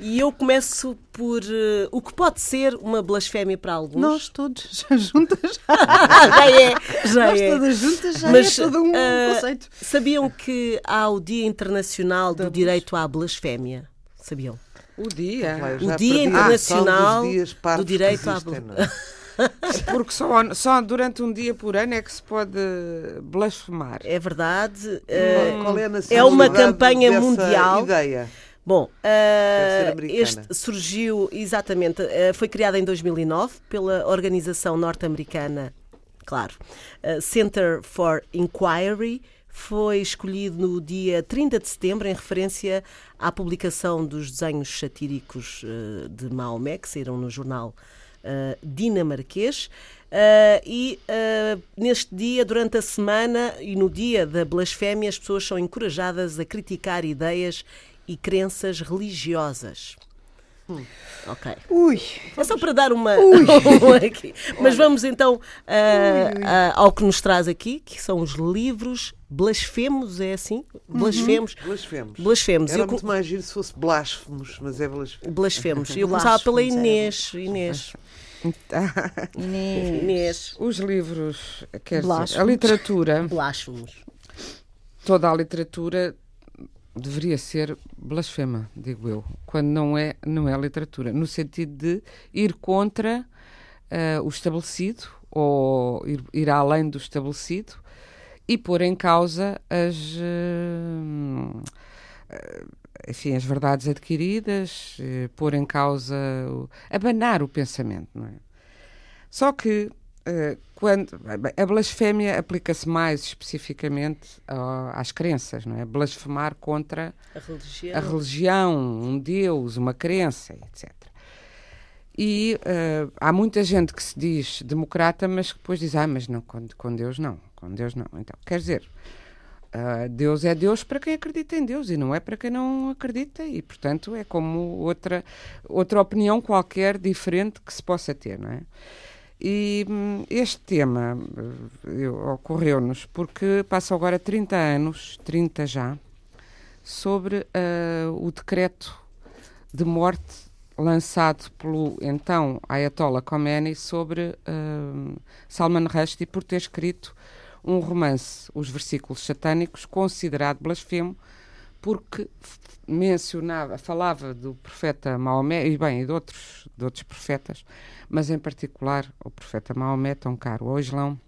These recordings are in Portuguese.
E eu começo por uh, o que pode ser uma blasfémia para alguns. Nós todos, juntas. já é, já Nós é. todas juntas já Mas, é todo um uh, conceito. Sabiam que há o Dia Internacional do Direito à Blasfémia? Sabiam? O dia? o Dia Internacional ah, do Direito à Blasfémia. Porque só, só durante um dia por ano é que se pode blasfemar. É verdade. Qual é, a é uma campanha mundial. Ideia? Bom, uh, este surgiu exatamente, uh, foi criado em 2009 pela organização norte-americana, claro, uh, Center for Inquiry. Foi escolhido no dia 30 de setembro em referência à publicação dos desenhos satíricos de Maomé, que saíram no jornal dinamarquês. Uh, e uh, neste dia, durante a semana e no dia da blasfémia, as pessoas são encorajadas a criticar ideias e crenças religiosas. Hum. Ok. Ui, é só para dar uma. aqui. Mas vamos então uh, uh, ao que nos traz aqui, que são os livros blasfemos, é assim? Blasfemos. Uhum. Blasfemos. Blasfemos. Era Eu muito mais giro se fosse blasfemos, mas é blasfemos. Blasfemos. Eu começava pela Inês. Inês. Inês. Inês. Os livros, quer dizer, a literatura. Blasfemos. Toda a literatura deveria ser blasfema, digo eu, quando não é, não é literatura, no sentido de ir contra uh, o estabelecido ou ir, ir além do estabelecido e pôr em causa as, uh, enfim, as verdades adquiridas, uh, pôr em causa, abanar o pensamento, não é? Só que quando a blasfémia aplica-se mais especificamente às crenças, não é? Blasfemar contra a religião. a religião, um Deus, uma crença, etc. E uh, há muita gente que se diz democrata, mas que depois diz, ah, mas não, com, com Deus não, com Deus não. Então, quer dizer, uh, Deus é Deus para quem acredita em Deus e não é para quem não acredita, e portanto é como outra, outra opinião qualquer diferente que se possa ter, não é? E hum, este tema uh, ocorreu-nos porque passam agora 30 anos, 30 já, sobre uh, o decreto de morte lançado pelo então Ayatollah Khomeini sobre uh, Salman Rushdie por ter escrito um romance, Os Versículos Satânicos, considerado blasfemo, porque mencionava, falava do profeta Maomé e bem, e de outros, de outros profetas, mas em particular o profeta Maomé, tão caro ao Islão,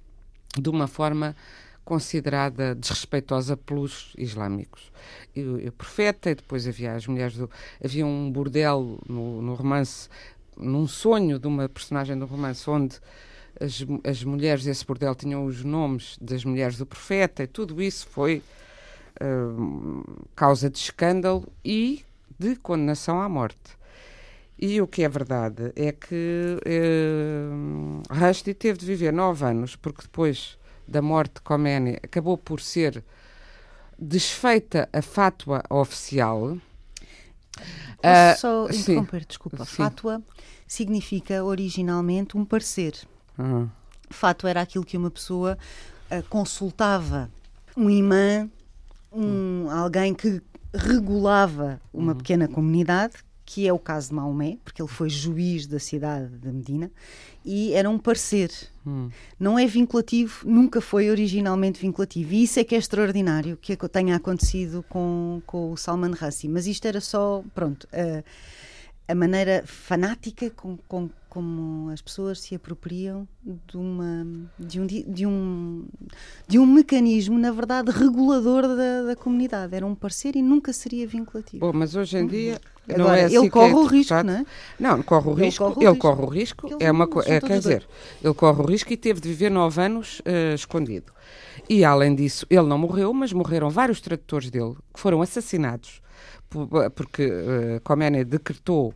de uma forma considerada desrespeitosa pelos islâmicos. E, o profeta, e depois havia as mulheres do. Havia um bordel no, no romance, num sonho de uma personagem do romance, onde as, as mulheres desse bordel tinham os nomes das mulheres do profeta, e tudo isso foi uh, causa de escândalo e de condenação à morte. E o que é verdade é que uh, Rushdie teve de viver nove anos, porque depois da morte de Khomeini acabou por ser desfeita a fátua oficial. Posso uh, só interromper, desculpa. Sim. Fátua significa originalmente um parecer. Uhum. Fátua era aquilo que uma pessoa uh, consultava um imã, um, alguém que regulava uma uhum. pequena comunidade que é o caso de Maomé, porque ele foi juiz da cidade de Medina, e era um parecer. Hum. Não é vinculativo, nunca foi originalmente vinculativo. E isso é que é extraordinário que tenha acontecido com, com o Salman Rushdie. Mas isto era só, pronto, a, a maneira fanática com, com como as pessoas se apropriam de, uma, de, um, de, um, de um mecanismo, na verdade, regulador da, da comunidade. Era um parecer e nunca seria vinculativo. Bom, mas hoje em dia. Uhum. Agora, não é assim ele corre é o risco, não é? Não, corre o ele risco. Corre o ele risco. corre o risco. é uma é, quer dizer, ele corre o risco e teve de viver nove anos uh, escondido. E além disso, ele não morreu, mas morreram vários tradutores dele que foram assassinados porque uh, Khomeini decretou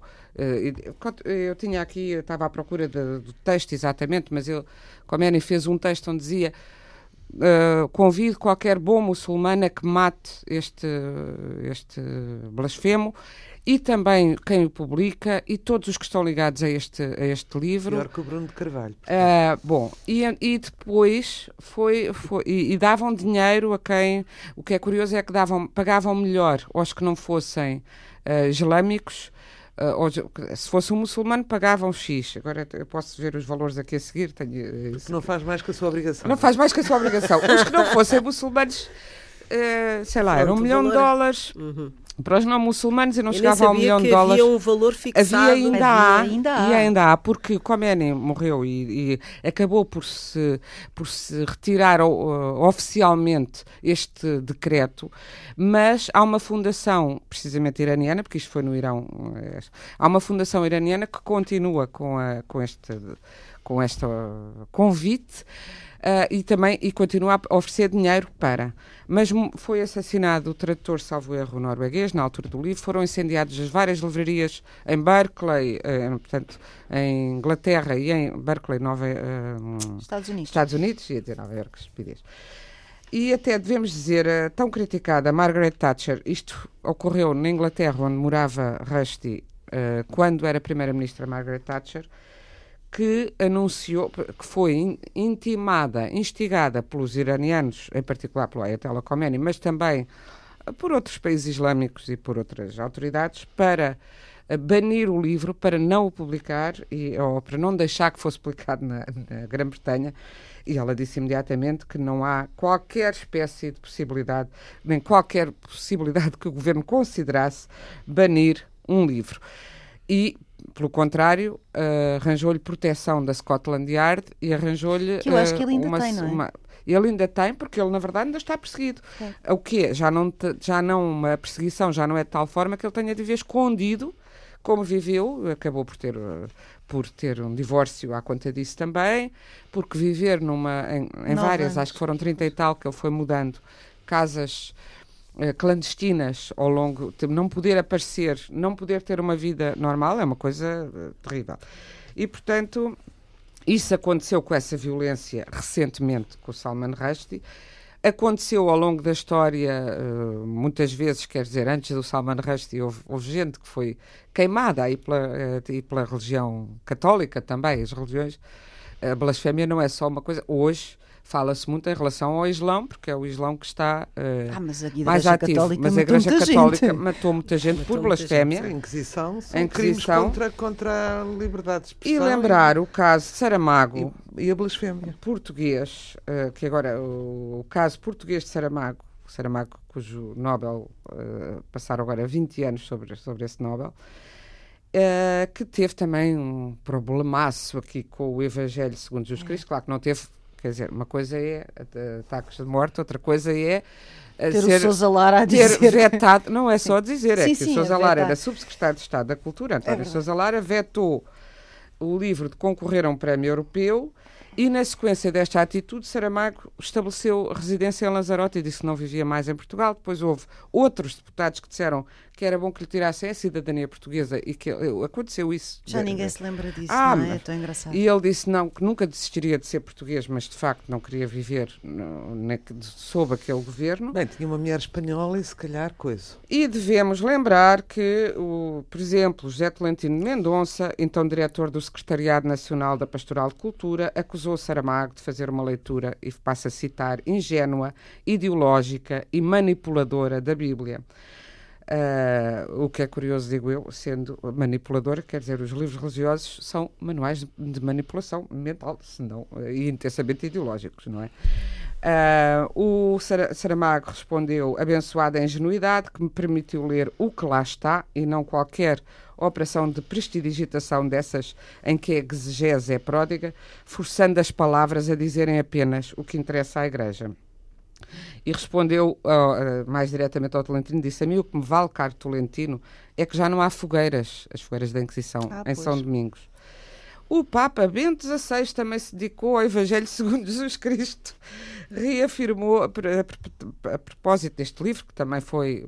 eu tinha aqui, eu estava à procura de, do texto exatamente, mas ele, Khomeini fez um texto onde dizia uh, convido qualquer bom muçulmano a que mate este, este blasfemo e também quem o publica e todos os que estão ligados a este, a este livro. Melhor que o Bruno de Carvalho. Uh, bom, e, e depois foi, foi e, e, davam dinheiro a quem, o que é curioso é que davam, pagavam melhor aos que não fossem uh, islâmicos Uh, se fosse um muçulmano, pagavam X. Agora eu posso ver os valores aqui a seguir. Tenho, não faz mais que a sua obrigação. Não faz mais que a sua obrigação. Os que não fossem muçulmanos, uh, sei lá, era um milhão de dólares. Uhum para os não muçulmanos eu não eu chegava a um milhão de dólares. Havia um valor fixado. Havia ainda, há, ainda há. E ainda há, porque Khomeini morreu e, e, acabou por se, por se retirar uh, oficialmente este decreto, mas há uma fundação, precisamente iraniana, porque isto foi no Irão, uh, há uma fundação iraniana que continua com, a, com este com este convite uh, e também e continua a oferecer dinheiro para. Mas foi assassinado o tradutor, salvo erro, norueguês, na altura do livro, foram incendiadas as várias livrarias em Berkeley, uh, portanto, em Inglaterra e em Berkeley, Nova, uh, Estados Unidos. Estados Unidos, ia dizer Nova Iorque, estupidez. E até devemos dizer, uh, tão criticada, Margaret Thatcher, isto ocorreu na Inglaterra, onde morava Rusty, quando era Primeira-Ministra Margaret Thatcher, que anunciou, que foi intimada, instigada pelos iranianos, em particular pelo Ayatollah Khomeini, mas também por outros países islâmicos e por outras autoridades, para eh, banir o livro, para não o publicar, e, ou para não deixar que fosse publicado na, na Grã-Bretanha. E ela disse imediatamente que não há qualquer espécie de possibilidade, nem qualquer possibilidade que o governo considerasse banir um livro. E pelo contrário, uh, arranjou-lhe proteção da Scotland Yard e arranjou-lhe. Que eu acho que ele ainda uma, tem, não é? Uma, ele ainda tem, porque ele, na verdade, ainda está perseguido. É. O quê? Já não, já não, uma perseguição já não é de tal forma que ele tenha de viver escondido, como viveu, acabou por ter, por ter um divórcio à conta disso também, porque viver numa, em, em várias, anos. acho que foram 30 e tal, que ele foi mudando, casas eh, clandestinas ao longo, não poder aparecer, não poder ter uma vida normal é uma coisa uh, terrível. E, portanto, isso aconteceu com essa violência recentemente com o Salman Rushdie. Aconteceu ao longo da história, uh, muitas vezes, quer dizer, antes do Salman Rushdie, houve, houve gente que foi queimada aí pela, e pela religião católica também, as religiões. A blasfémia não é só uma coisa. Hoje, fala-se muito em relação ao Islão, porque é o Islão que está uh, ah, mas a mais ativo. Católica mas a Igreja Católica gente. matou muita gente matou por blasfémia. A Inquisição são a Inquisição. contra, contra a liberdade de expressão. E lembrar e... o caso de Saramago. E, e a blasfémia. Português, uh, que agora o, o, caso português de Saramago, Saramago cujo Nobel uh, passaram agora 20 anos sobre, sobre esse Nobel, Uh, que teve também um problemaço aqui com o Evangelho segundo Jesus Cristo. Claro que não teve Quer dizer, uma coisa é ataques de morte, outra coisa é ter ser, o Sousa Lara a dizer. Ter vetado, não é só dizer, é sim, que sim, o Sousa é Lara era subsecretário de Estado da Cultura, António é Sousa Lara vetou o livro de concorrer a um prémio europeu e, na sequência desta atitude, Saramago estabeleceu residência em Lanzarote e disse que não vivia mais em Portugal. Depois houve outros deputados que disseram que era bom que lhe tirassem a cidadania portuguesa e que aconteceu isso. Já de, ninguém de... se lembra disso, ah, não é? É tão engraçado. E ele disse não, que nunca desistiria de ser português, mas de facto não queria viver no, na, sob aquele governo. Bem, tinha uma mulher espanhola e se calhar coisa. E devemos lembrar que, o, por exemplo, José Tolentino Mendonça, então diretor do Secretariado Nacional da Pastoral de Cultura, acusou Saramago de fazer uma leitura, e passa a citar, ingênua, ideológica e manipuladora da Bíblia. Uh, o que é curioso, digo eu, sendo manipuladora, quer dizer, os livros religiosos são manuais de manipulação mental, senão, e intensamente ideológicos, não é? Uh, o Saramago respondeu: abençoada a ingenuidade que me permitiu ler o que lá está e não qualquer operação de prestidigitação dessas em que a exegese é pródiga, forçando as palavras a dizerem apenas o que interessa à Igreja. E respondeu uh, mais diretamente ao Tolentino: disse a mim o que me vale, caro Tolentino, é que já não há fogueiras, as fogueiras da Inquisição, ah, em São Domingos. O Papa Bento XVI também se dedicou ao Evangelho segundo Jesus Cristo. Reafirmou, a, propósito deste livro, que também foi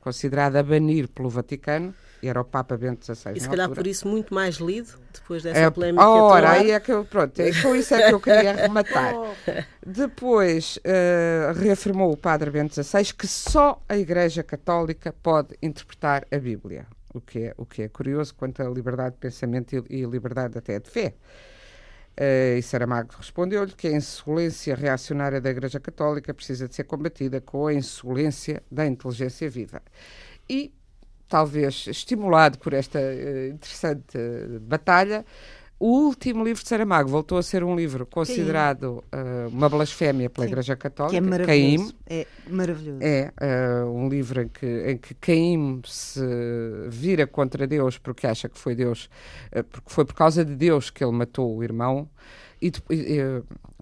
considerado a banir pelo Vaticano, era o Papa Bento XVI. E se calhar por isso muito mais lido, depois dessa é, polémica. Ora, aí é que eu, pronto, é, com isso é que eu queria rematar. Depois uh, reafirmou o Padre Bento XVI que só a Igreja Católica pode interpretar a Bíblia o que é, o que é curioso quanto à liberdade de pensamento e, e liberdade até de fé. Uh, e Saramago respondeu-lhe que a insolência reacionária da Igreja Católica precisa de ser combatida com a insolência da inteligência viva. E, talvez estimulado por esta uh, interessante uh, batalha, o último livro de Saramago voltou a ser um livro considerado uh, uma blasfémia pela Sim, Igreja Católica. Que é maravilhoso. Caim. É maravilhoso. É uh, um livro em que, em que Caim se vira contra Deus porque acha que foi Deus, uh, porque foi por causa de Deus que ele matou o irmão. E,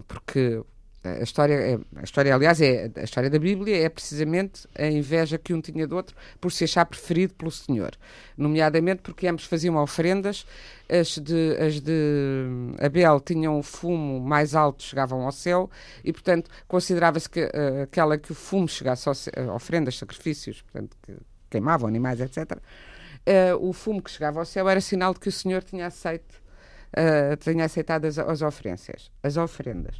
porque a história, é, a história, aliás, é, a história da Bíblia é precisamente a inveja que um tinha do outro por se achar preferido pelo Senhor. Nomeadamente porque ambos faziam oferendas, as de, as de Abel tinham o fumo mais alto, chegavam ao céu, e, portanto, considerava-se que uh, aquela que o fumo chegasse a uh, oferendas, sacrifícios, portanto, que queimavam animais, etc., uh, eh, o fumo que chegava ao céu era sinal de que o Senhor tinha aceito, tinha aceitado as, as oferências, as oferendas.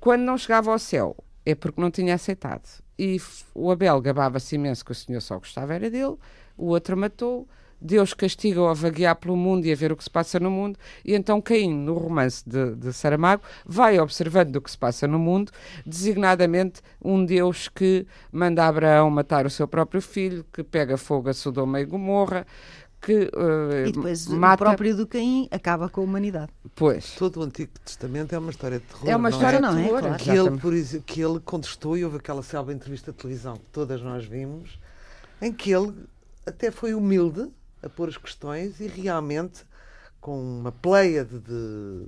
Quando não chegava ao céu, é porque não tinha aceitado. E o Abel gabava-se imenso que o Senhor só gostava era dele, o outro matou, Deus castiga-o a vaguear pelo mundo e a ver o que se passa no mundo, e então Caim, no romance de, de Saramago, vai observando o que se passa no mundo, designadamente um Deus que manda Abraão matar o seu próprio filho, que pega fogo a Sodoma e Gomorra, que uh, e depois mata... o próprio do Caim acaba com a humanidade. Pois. Todo o Antigo Testamento é uma história de terror. É uma história não é? de terror. Não é? Que, ele, por exemplo, que ele contestou e houve aquela célebre entrevista de televisão que todas nós vimos, em que ele até foi humilde a pôr as questões e realmente com uma pleia de, de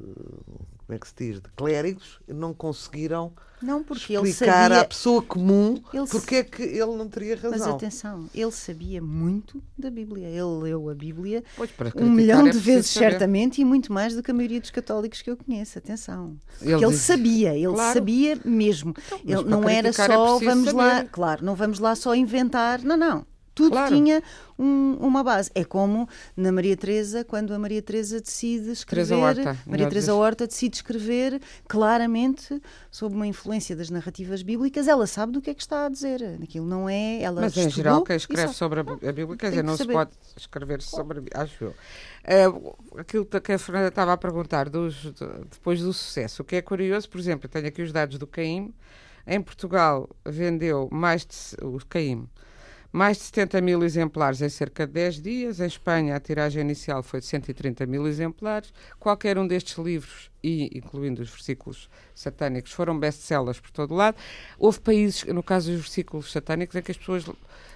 como é que se diz, de clérigos, não conseguiram não, porque explicar ele sabia, à pessoa comum ele porque é que ele não teria razão. Mas atenção, ele sabia muito da Bíblia. Ele leu a Bíblia pois, um milhão é de vezes, saber. certamente, e muito mais do que a maioria dos católicos que eu conheço. Atenção. Ele porque ele sabia, ele claro. sabia mesmo. Então, ele, não era é só, é vamos saber. lá, claro, não vamos lá só inventar. Não, não tudo claro. tinha um, uma base. É como na Maria Teresa, quando a Maria Teresa decide escrever, Horta, Maria Teresa Horta decide escrever claramente sob uma influência das narrativas bíblicas, ela sabe do que é que está a dizer. Aquilo não é, ela Mas em geral quem escreve sobre a, a Bíblia, quer dizer, não se pode escrever sobre, acho eu. Uh, aquilo que a Fernanda estava a perguntar dos, de, depois do sucesso, o que é curioso, por exemplo, eu tenho aqui os dados do Caim. Em Portugal vendeu mais de o Caim mais de 70 mil exemplares em cerca de 10 dias. Em Espanha, a tiragem inicial foi de 130 mil exemplares. Qualquer um destes livros, e incluindo os versículos satânicos, foram best-sellers por todo lado. Houve países, no caso dos versículos satânicos, em que as pessoas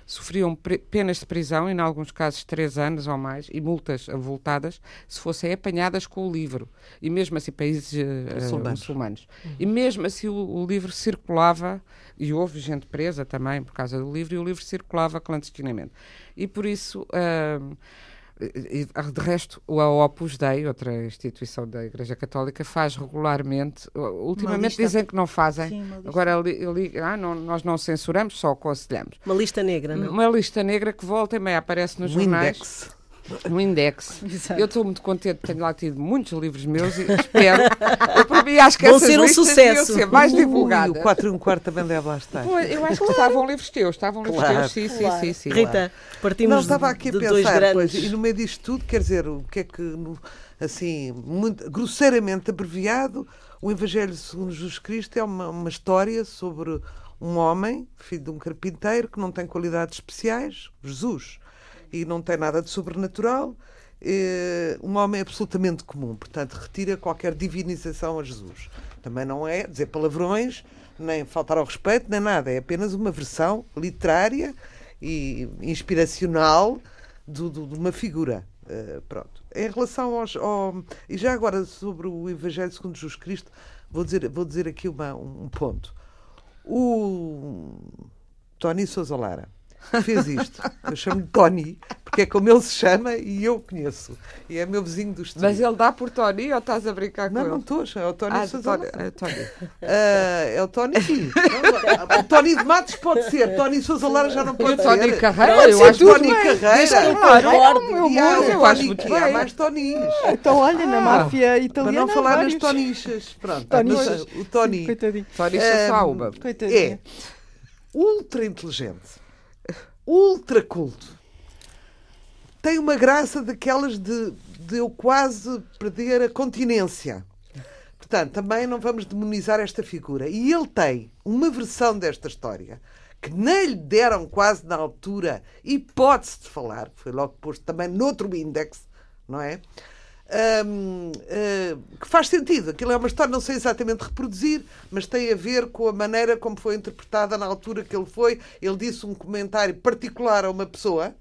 sofriam penas de prisão, em alguns casos três anos ou mais, e multas avultadas, se fossem apanhadas com o livro. E mesmo assim, países uh, muçulmanos. muçulmanos. Uhum. E mesmo assim, o, o, livro circulava, e houve gente presa também por causa do livro, e o livro circulava clandestinamente. E por isso. Uh, de resto, o Opus Dei, outra instituição da Igreja Católica, faz regularmente. Ultimamente dizem que não fazem. Sim, Agora, li, li, ah, não, nós não censuramos, só aconselhamos. Uma lista negra, não? Uma lista negra que volta e meia aparece nos jornais. No Index. Exato. Eu estou muito contente, tenho lá tido muitos livros meus e espero. eu, por mim, acho que Vão ser um sucesso. ser mais divulgadas. o 4 e um quarto também deve lá estar. Pois, eu acho que estavam livros teus, estavam livros claro. teus, sim, claro. sim, sim, sim. Rita, partimos Não, estava aqui a pensar, pois, e no meio disto tudo, quer dizer, o que é que, assim, muito, grosseiramente abreviado, o Evangelho segundo Jesus Cristo é uma, uma história sobre um homem, filho de um carpinteiro, que não tem qualidades especiais, Jesus e não tem nada de sobrenatural. É um homem absolutamente comum, portanto, retira qualquer divinização a Jesus. Também não é dizer palavrões, nem faltar ao respeito, nem nada. É apenas uma versão literária e inspiracional do, de uma figura. Uh, pronto. Em relação aos. Ao, e já agora sobre o Evangelho segundo Jesus Cristo, vou dizer, vou dizer aqui uma, um ponto. O Tony Sousa Lara fez isto. Eu chamo-lhe Tony, porque é como ele se chama e eu conheço. E é meu vizinho do estúdio. Mas ele dá por Tony ou estás a brincar com não, ele? Não, não estou, é o Tony ah, Sousa Tony, é, Tony. Uh, é o Tony, sim. o Tony de Matos pode ser, Tony Sousa Lara já não pode ser. Tony Carreira, pode eu acho Tony Carreira. Claro, eu, eu, eu acho muito bem. Há mais Tonis. Então, olha, na ah, máfia italiana. Para não falar nas Tonichas. Pronto, o Tony. Coitadinho. Tony Sassauba. É ultra inteligente, ultra culto tem uma graça daquelas de, de eu quase perder a continência. Portanto, também não vamos demonizar esta figura. E ele tem uma versão desta história que nem lhe deram quase na altura hipótese de falar, foi logo posto também noutro índex, não é? Ah, que faz sentido. Aquilo é uma história, não sei exatamente reproduzir, mas tem a ver com a maneira como foi interpretada na altura que ele foi. Ele disse um comentário particular a uma pessoa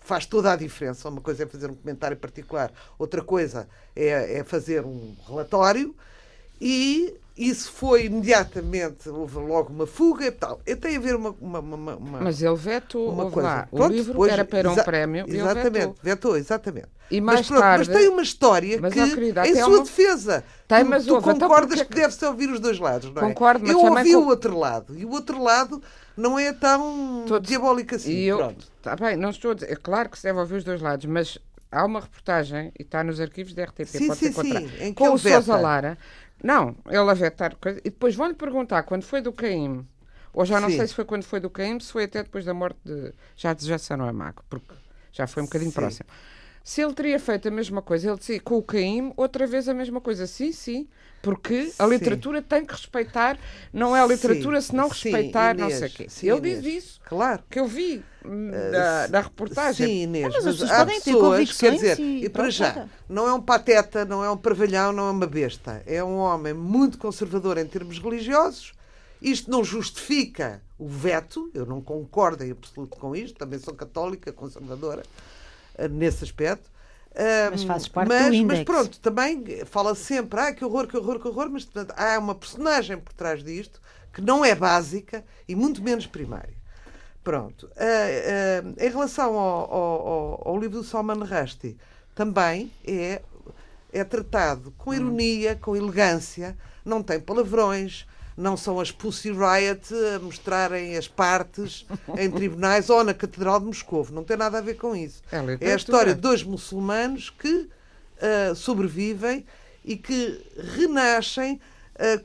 faz toda a diferença. Uma coisa é fazer um comentário particular, outra coisa é, é fazer um relatório e isso foi imediatamente, houve logo uma fuga e tal. Eu tenho a ver uma. uma, uma, uma Mas ele vetou uma coisa. Lá. O Pronto, livro depois, era para um prémio. Exatamente, vetou. vetou. exatamente. E mais mas, pronto, tarde, mas tem uma história mas, que, querida, em sua uma... defesa, tem, tu, mas tu ouve, concordas então porque... que deve-se ouvir os dois lados, não é? Concordo, Eu ouvi com... o outro lado e o outro lado não é tão Todos... diabólico assim. E eu... Tá bem, não estou a dizer. É claro que se deve ouvir os dois lados, mas há uma reportagem, e está nos arquivos da RTP, sim, pode sim, ser sim, com o Sousa Lara. Não, ele a vetar coisa. E depois vão-lhe perguntar quando foi do Caim, ou já não sim. sei se foi quando foi do Caim, se foi até depois da morte de. Já de José Noamaco, porque já foi um bocadinho sim. próximo. Se ele teria feito a mesma coisa, ele dizia com o Caim, outra vez a mesma coisa. Sim, sim, porque a literatura sim. tem que respeitar, não é a literatura se não respeitar, Inês, não sei o quê. ele Inês. diz isso. Claro. Que eu vi na, na reportagem. Sim, Inês, mas, mas há pessoas, quer dizer, e, e para já, não é um pateta, não é um parvalhão, não é uma besta. É um homem muito conservador em termos religiosos. Isto não justifica o veto, eu não concordo em absoluto com isto, também sou católica, conservadora, nesse aspecto. mas fazes parte mas, do index. mas pronto, também fala sempre, ah, que horror, que horror, que horror, mas portanto, há uma personagem por trás disto que não é básica e muito menos primária. Pronto. Uh, uh, em relação ao, ao, ao, livro do Salman Rushdie, também é, é tratado com ironia, com elegância, não tem palavrões, não são as Pussy Riot a mostrarem as partes em tribunais ou na Catedral de Moscou. Não tem nada a ver com isso. É, é a história de dois muçulmanos que uh, sobrevivem e que renascem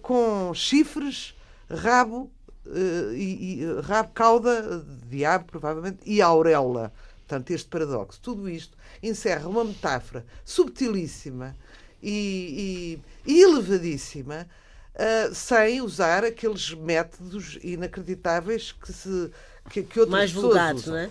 com chifres, rabo uh, e, e rabo, cauda, diabo, provavelmente, e auréola. Portanto, este paradoxo. Tudo isto encerra uma metáfora subtilíssima e, e, e elevadíssima, uh, sem usar aqueles métodos inacreditáveis que se que, que outras Mais vulgares, usam. não é?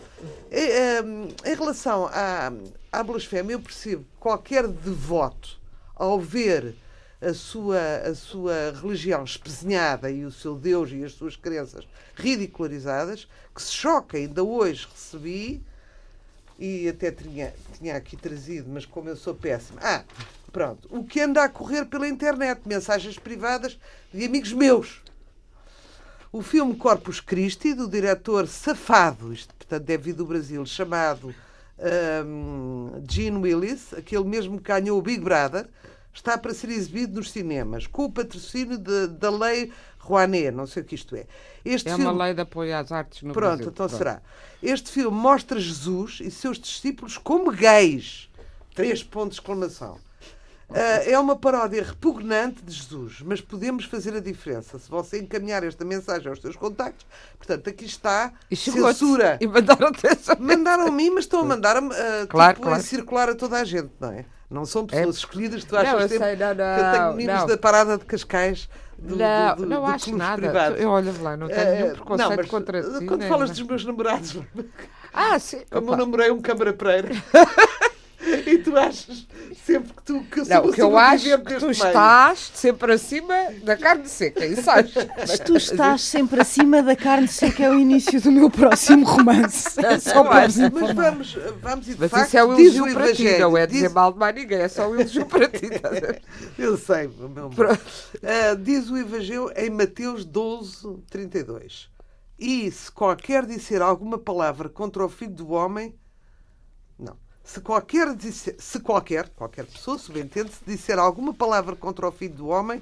é um, em relação à, à blasfémia, eu percebo que qualquer devoto, ao ver a sua, a sua religião espezinhada e o seu Deus e as suas crenças ridicularizadas, que se choca. Ainda hoje recebi, e até tinha, tinha aqui trazido, mas como eu sou péssima. Ah, pronto. O que anda a correr pela internet, mensagens privadas de amigos meus. O filme Corpus Christi, do diretor safado, isto portanto deve vir do Brasil, chamado um, Gene Willis, aquele mesmo que ganhou o Big Brother, está para ser exibido nos cinemas, com o patrocínio de, da lei Rouanet, não sei o que isto é. Este é filme... uma lei de apoio às artes no Pronto, Brasil. então Pronto. será. Este filme mostra Jesus e seus discípulos como gays. Três pontos de exclamação. É uma paródia repugnante de Jesus, mas podemos fazer a diferença se você encaminhar esta mensagem aos seus contactos. Portanto, aqui está e censura. E mandaram-te essa Mandaram a mim, mas estão a mandar-me uh, claro, tipo, claro. a circular a toda a gente, não é? Não são pessoas é... escolhidas, tu achas não, sempre sei, não, não, que eu tenho meninos não. da parada de Cascais do, não, do, do, não do acho nada. Privados. Eu olho lá, não tenho é, nenhum preconceito mas, contra ti. Quando falas não. dos meus namorados, ah, sim. como eu namorei um câmara. e tu achas Sempre que tu que Não, o que eu acho é que tu meio. estás sempre acima da carne seca, isso acho. Se tu estás sempre acima da carne seca é o início do meu próximo romance. só mas vamos, vamos e de mas facto, isso é o elogio para ti, não é dizer mal de mais ninguém, é só o elogio para ti. eu sei, meu uh, Diz o Evangelho em Mateus 12, 32. E se qualquer disser alguma palavra contra o Filho do Homem, se qualquer, disser, se qualquer, qualquer pessoa, subentende-se, disser alguma palavra contra o Filho do Homem,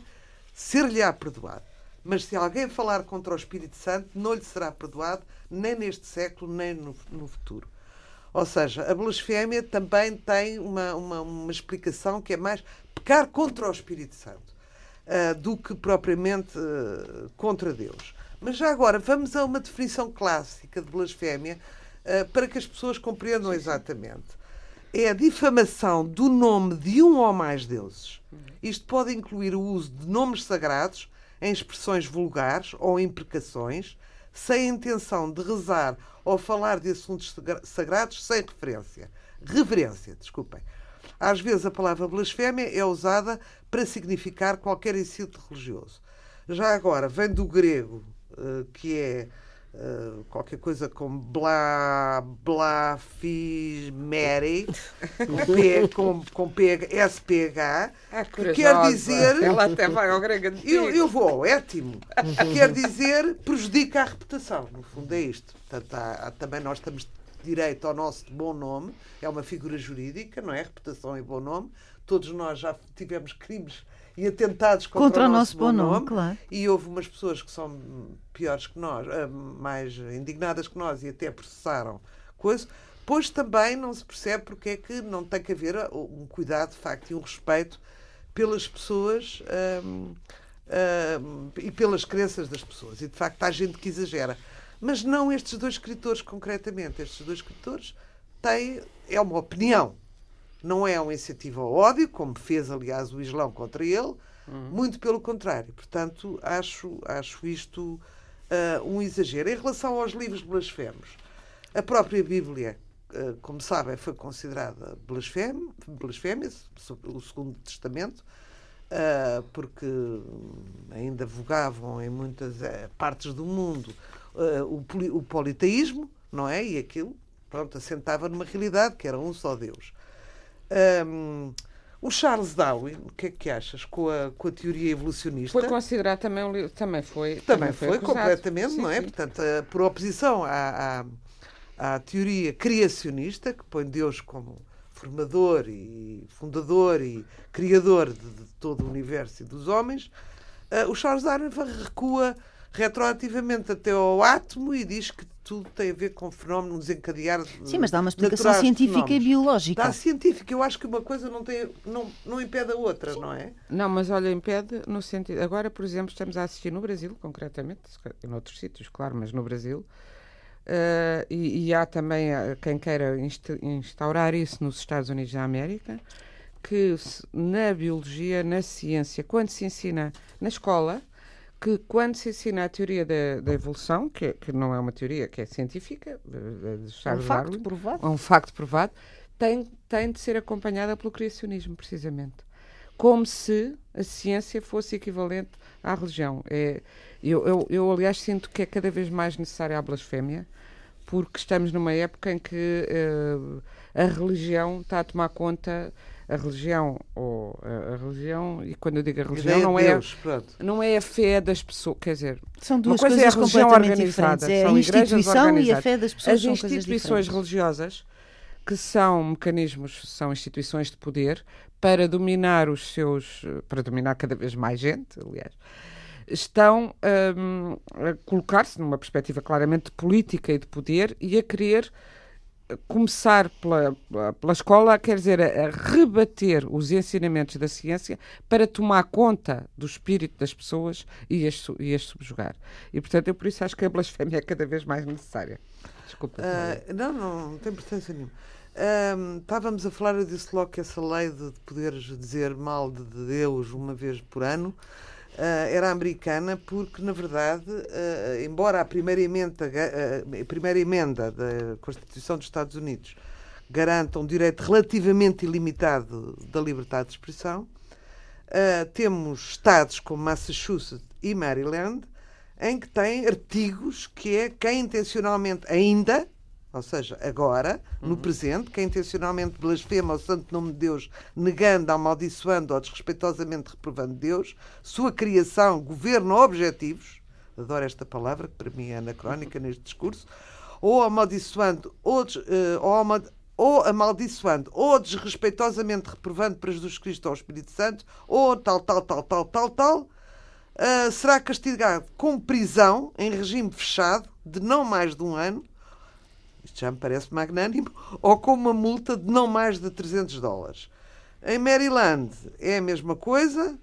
ser-lhe-á perdoado. Mas se alguém falar contra o Espírito Santo, não lhe será perdoado, nem neste século, nem no, no futuro. Ou seja, a blasfémia também tem uma, uma, uma, explicação que é mais pecar contra o Espírito Santo uh, do que propriamente uh, contra Deus. Mas já agora, vamos a uma definição clássica de blasfémia uh, para que as pessoas compreendam exatamente é a difamação do nome de um ou mais deuses. Isto pode incluir o uso de nomes sagrados em expressões vulgares ou imprecações, sem intenção de rezar ou falar de assuntos sagrados sem referência. Reverência, desculpem. Às vezes a palavra blasfémia é usada para significar qualquer insulto religioso. Já agora, vem do grego, eh, que é Uh, qualquer coisa como blá, blá, fiz, Mary, com, P, com, com P, SPH, é que quer dizer. Ela até vai ao grego eu, eu vou étimo, quer dizer prejudica a reputação. No fundo é isto. Portanto, há, há, também nós temos direito ao nosso bom nome, é uma figura jurídica, não é? Reputação e bom nome. Todos nós já tivemos crimes e atentados contra, contra o nosso, bom nome, nome claro. e houve umas pessoas que são piores que nós, eh, mais indignadas que nós e até processaram coisa. Pois também não se percebe porque é que não tem que haver eh, um cuidado, de facto, e um respeito pelas pessoas um, um, e pelas crenças das pessoas. E de facto há gente que exagera. Mas não estes dois escritores concretamente. Estes dois escritores têm. É uma opinião não é um incentivo ao ódio, como fez, aliás, o Islão contra ele, uhum. muito pelo contrário. Portanto, acho, acho isto uh, um exagero. Em relação aos livros blasfemos, a própria Bíblia, uh, como sabem, foi considerada blasfémia, blasfémia o Segundo Testamento, uh, porque ainda vogavam em muitas partes do mundo o, o politeísmo, não é? E aquilo, pronto, assentava numa realidade que era um só Deus. Um, o Charles Darwin, o que é que achas com a, com a teoria evolucionista? Foi considerado também um livro, também foi. Também, também foi, foi completamente, sim, não é? Sim. Portanto, por oposição à, à, à, teoria criacionista, que põe Deus como formador e fundador e criador de, de todo o universo e dos homens, uh, o Charles Darwin recua retroativamente até ao átomo e diz que tudo tem a ver com fenómenos desencadear. Sim, mas dá uma explicação científica e biológica. Dá científica. Eu acho que uma coisa não, tem, não, não impede a outra, Sim. não é? Não, mas olha, impede no sentido. Agora, por exemplo, estamos a assistir no Brasil, concretamente, em outros sítios, claro, mas no Brasil. Uh, e, e, há também uh, quem queira instaurar isso nos Estados Unidos da América, que na biologia, na ciência, quando se ensina na escola, que quando se ensina a teoria da, da evolução, que, que, não é uma teoria que é científica, é um facto provado, é um facto provado, tem, tem de ser acompanhada pelo criacionismo, precisamente. Como se a ciência fosse equivalente à religião. É, eu, eu, eu, aliás, sinto que é cada vez mais necessária a blasfémia, porque estamos numa época em que uh, a religião está a tomar conta a religião ou a, a, religião e quando eu digo a religião não é Deus, não é a fé das pessoas quer dizer são duas coisas é a religião organizada é são a instituição e a fé das pessoas as instituições religiosas que são mecanismos são instituições de poder para dominar os seus para dominar cada vez mais gente aliás estão um, a colocar-se numa perspectiva claramente política e de poder e a querer começar pela, pela escola, quer dizer, a, rebater os ensinamentos da ciência para tomar conta do espírito das pessoas e as, e as subjugar. E, portanto, eu por isso acho que a blasfémia é cada vez mais necessária. Desculpa. Uh, não, não, não tem importância nenhuma. Um, estávamos a falar, eu disse logo que essa lei de poderes dizer mal de Deus uma vez por ano era americana porque, na verdade, uh, embora a primeira emenda, uh, a primeira emenda da Constituição dos Estados Unidos garanta um direito relativamente ilimitado da liberdade de expressão. Temos estados como Massachusetts e Maryland, em que têm artigos que é quem intencionalmente ainda, ou seja, agora, no uhum. presente, quem intencionalmente blasfema o santo nome de Deus, negando, amaldiçoando ou desrespeitosamente reprovando Deus, sua criação, governo ou objetivos, adoro esta palavra, que para mim é anacrónica neste discurso, ou amaldiçoando, ou, uh, ou, ou amaldiçoando, ou desrespeitosamente reprovando para Jesus Cristo ou o Espírito Santo, ou tal, tal, tal, tal, tal, tal, uh, será castigado com prisão em regime fechado de não mais de um ano, isto já me parece magnânimo, ou com uma multa de não mais de 300 dólares. Em Maryland é a mesma coisa,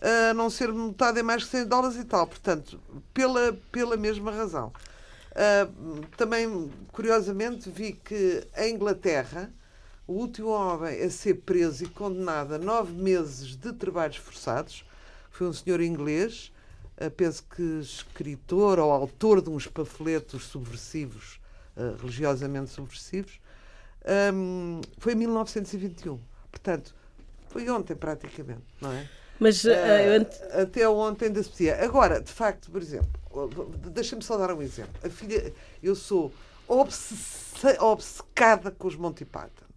a não ser multado em mais de 100 dólares e tal. Portanto, pela, pela mesma razão. Uh, também, curiosamente, vi que em Inglaterra o último homem a ser preso e condenado a nove meses de trabalhos forçados foi um senhor inglês, uh, penso que escritor ou autor de uns panfletos subversivos, religiosamente subversivos. Um, foi em 1921. Portanto, foi ontem praticamente, não é? Mas uh, até ontem ainda se podia. Agora, de facto, por exemplo, Deixa-me só dar um exemplo. A filha, eu sou obcecada com os Monty Python.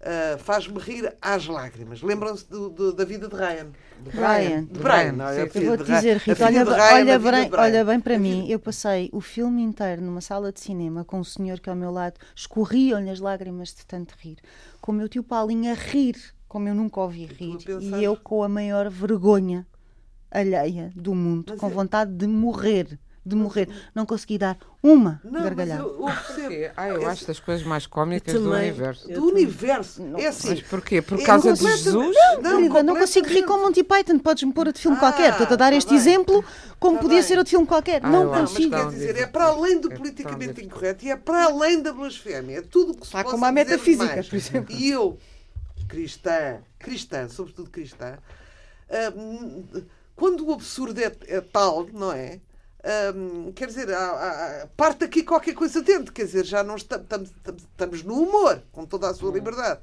Uh, Faz-me rir às lágrimas. Lembram-se da vida de Ryan? De Ryan. De Brian. Não, é eu vou-te dizer, Rita, olha, olha, bem, olha bem para mim, eu passei o filme inteiro numa sala de cinema com um senhor que ao meu lado escorriam-lhe as lágrimas de tanto rir, com o meu tio Paulinho a rir, como eu nunca ouvi rir, e eu com a maior vergonha alheia do mundo, mas com eu... vontade de morrer. De morrer, não consegui dar uma não, gargalhada. Mas eu, eu percebo. Ah, eu acho das coisas mais cómicas do universo. Do universo. Não. É assim. Mas porquê? Por é causa de Jesus? Não, não, não consigo rir com Monty Python. Podes-me pôr de filme ah, qualquer. Estou-te a dar tá este bem. exemplo como tá podia bem. ser outro filme qualquer. Ah, não consigo. Mas quer dizer, é para além do é politicamente incorreto e é para além da blasfémia. É tudo o que se Está como a metafísica, por exemplo. E eu, cristã, cristã, sobretudo cristã, uh, quando o absurdo é, é tal, não é? Um, quer dizer, há, há, parte aqui qualquer coisa dentro, quer dizer, já não estamos, estamos, estamos no humor, com toda a sua uhum. liberdade.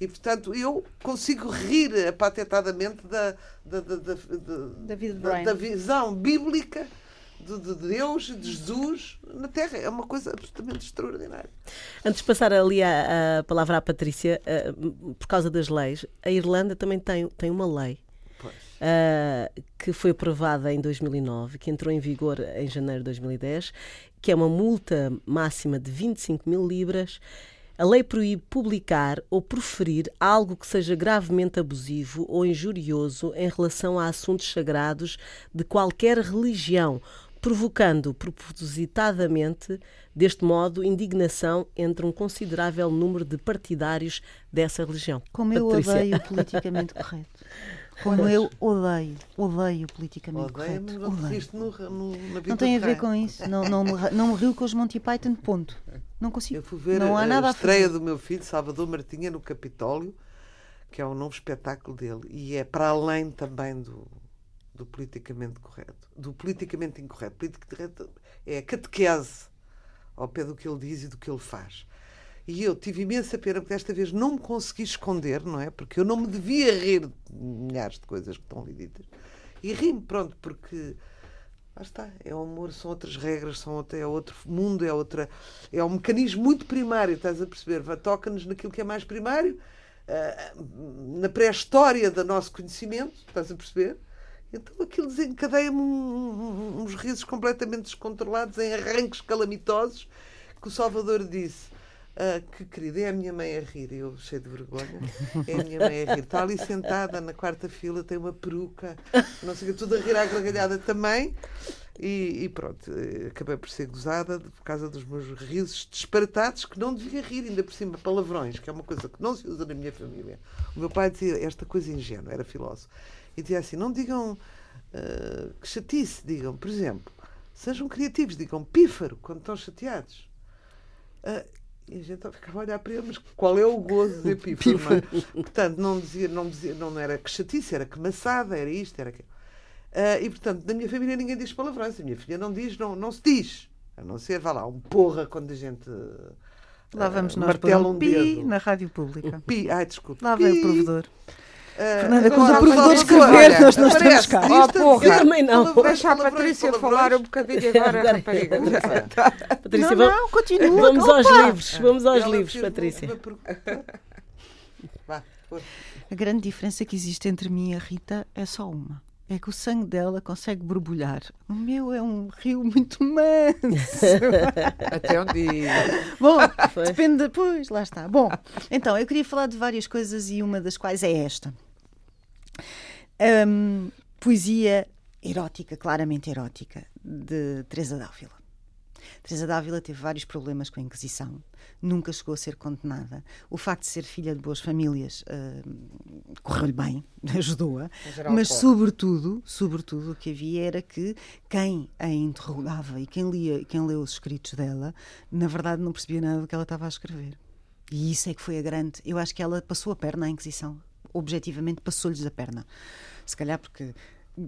E, portanto, eu consigo rir apatetadamente da, da, da, da, da, da, visão bíblica de, de, Deus, de Jesus na Terra. É uma coisa absolutamente extraordinária. Antes de passar ali a, a palavra à Patrícia, uh, por causa das leis, a Irlanda também tem, tem uma lei uh, que foi aprovada em 2009, que entrou em vigor em janeiro de 2010, que é uma multa máxima de 25 mil libras. A lei proíbe publicar ou proferir algo que seja gravemente abusivo ou injurioso em relação a assuntos sagrados de qualquer religião, provocando propositadamente, deste modo, indignação entre um considerável número de partidários dessa religião. Como eu Patrícia. odeio politicamente correto. Como eu odeio, odeio politicamente Odeia, correto. Não, odeio. No, no, não tem a ver com isso. Não, não, me, não me rio com os Monty Python, ponto. Não consigo. Eu fui ver não há nada a, a estreia do meu filho, Salvador Martinha, no Capitólio, que é um novo espetáculo dele. E é para além também do, do politicamente correto. Do politicamente incorreto. Politicamente é a catequese ao pé do que ele diz e do que ele faz. E eu tive imensa pena porque desta vez não me consegui esconder, não é? Porque eu não me devia rir de milhares de coisas que estão ali ditas. E ri-me, pronto, porque lá está, é o amor, são outras regras, são outra, é outro mundo, é outra. É um mecanismo muito primário, estás a perceber? Toca-nos naquilo que é mais primário, uh, na pré-história do nosso conhecimento, estás a perceber? Então aquilo desencadeia-me uns risos completamente descontrolados, em arranques calamitosos, que o Salvador disse Uh, que querida, é a minha mãe a rir, eu cheio de vergonha, é a minha mãe a rir. Está ali sentada na quarta fila, tem uma peruca, não sei o que, tudo a rir à gargalhada também. E, e, pronto, eh, acabei por ser gozada por causa dos meus risos disparatados que não devia rir, ainda por cima, palavrões, que é uma coisa que não se usa na minha família. O meu pai dizia esta coisa ingênua, era filósofo, e dizia assim: não digam uh, que chatice, digam, por exemplo, sejam criativos, digam pífaro quando estão chateados. Uh, e a gente ficava a olhar para ele, mas qual é o gozo de epífano? É? portanto, não dizia, não dizia, não era que chatice, era que maçada, era isto, era aquilo. Uh, e portanto, na minha família ninguém diz palavrões. A minha filha não diz, não, não se diz. A não ser, vá lá, um porra quando a gente Lá vamos nós pôr um pi na rádio pública. Pi, ai, desculpa. Lá vem o provedor. Uh, Fernanda, quando o provedor escrever, nós não estamos cá. Oh, porra. Eu também não. Deixa a Patrícia falar um bocadinho agora, rapariga. Patrícia, não, não, continua. Vamos aos livros, vamos aos livros, Patrícia. A grande diferença que existe entre mim e a Rita é só uma é que o sangue dela consegue borbulhar. O meu é um rio muito manso. Até onde? Bom, Foi. depende depois, lá está. Bom, então, eu queria falar de várias coisas e uma das quais é esta. Um, poesia erótica, claramente erótica, de Teresa d'Ávila. Teresa d'Ávila teve vários problemas com a Inquisição, nunca chegou a ser condenada. O facto de ser filha de boas famílias uh, correu-lhe bem, ajudou-a, mas sobretudo, sobretudo o que havia era que quem a interrogava e quem lia, quem leu os escritos dela, na verdade não percebia nada do que ela estava a escrever. E isso é que foi a grande. Eu acho que ela passou a perna à Inquisição. Objetivamente passou-lhes a perna. Se calhar porque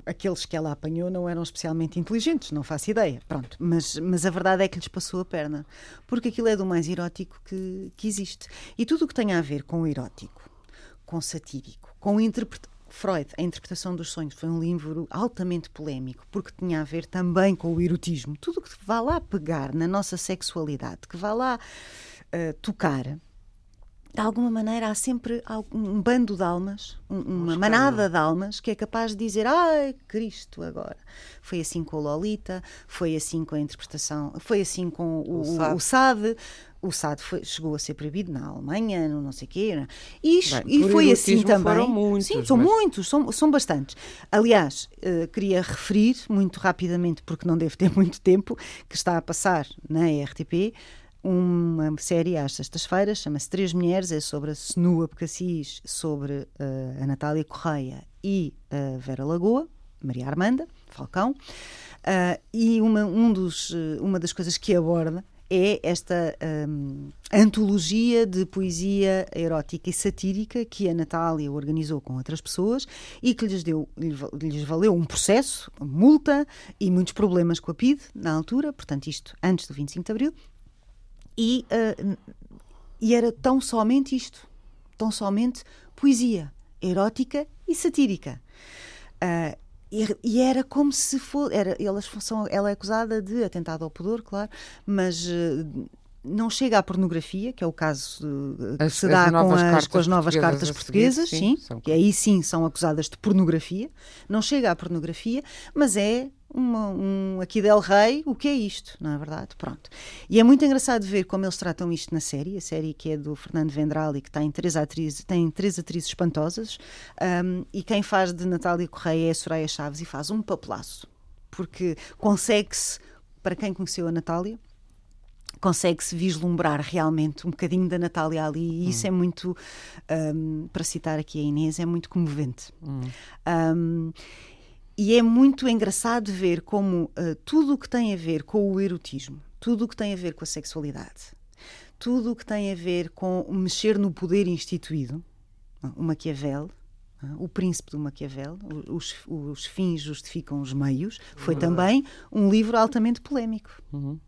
aqueles que ela apanhou não eram especialmente inteligentes, não faço ideia. Pronto, mas, mas a verdade é que lhes passou a perna, porque aquilo é do mais erótico que, que existe. E tudo o que tem a ver com o erótico, com o satírico, com o interpret... Freud, A Interpretação dos Sonhos, foi um livro altamente polémico, porque tinha a ver também com o erotismo. Tudo o que vá lá pegar na nossa sexualidade, que vá lá uh, tocar, de alguma maneira há sempre um bando de almas, uma manada de almas que é capaz de dizer ai Cristo agora. Foi assim com o Lolita, foi assim com a interpretação, foi assim com o, o, o SAD. O SAD foi, chegou a ser proibido na Alemanha, no não sei o quê. Né? E, Bem, e foi assim também. Muitos, Sim, são mas... muitos, são, são bastantes. Aliás, uh, queria referir muito rapidamente, porque não deve ter muito tempo, que está a passar na RTP uma série às sextas-feiras, chama-se Três Mulheres, é sobre a Senua Becassis, sobre uh, a Natália Correia e a Vera Lagoa, Maria Armanda, Falcão, uh, e uma, um dos, uh, uma das coisas que aborda é esta um, antologia de poesia erótica e satírica que a Natália organizou com outras pessoas e que lhes, deu, lhes valeu um processo, multa e muitos problemas com a PID na altura, portanto, isto antes do 25 de Abril, e, uh, e era tão somente isto, tão somente poesia erótica e satírica. Uh, e, e, era como se fosse. Era, elas são, ela é acusada de atentado ao pudor, claro, mas. Uh, não chega à pornografia, que é o caso que as, se dá com as, com as, novas cartas portuguesas, sim, sim que aí sim são acusadas de pornografia. Não chega à pornografia, mas é uma, um aqui del rei, o que é isto, não é verdade? Pronto. E é muito engraçado ver como eles tratam isto na série, a série que é do Fernando Vendral e que tem três atrizes, tem três atrizes espantosas, um, e quem faz de Natália Correia é a Soraya Chaves e faz um papelaço, porque consegue-se, para quem conheceu a Natália, consegue-se vislumbrar realmente um bocadinho da Natália ali e isso hum. é muito, um, para citar aqui a Inês, é muito comovente. Hum. Um, e é muito engraçado ver como uh, tudo o que tem a ver com o erotismo, tudo o que tem a ver com a sexualidade, tudo o que tem a ver com mexer no poder instituído, o Maquiavel, o príncipe do Maquiavel, os, os fins justificam os meios, foi também um livro altamente polémico. Uhum.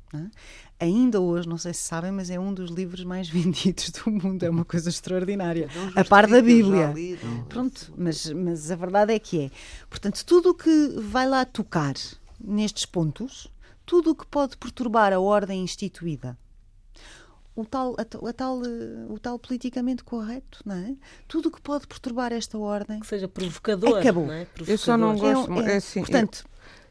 Ainda hoje, não sei se sabem, mas é um dos livros mais vendidos do mundo. É uma coisa extraordinária. A par da Bíblia. Li, Pronto, mas, mas a verdade é que é. Portanto, tudo o que vai lá tocar nestes pontos, tudo o que pode perturbar a ordem instituída, o tal, a, a, tal, eh, o tal politicamente correto, não é? Tudo o que pode perturbar esta ordem. Que seja provocador. Acabou. É? Provocador. Eu só não gosto. É, é, é assim, portanto,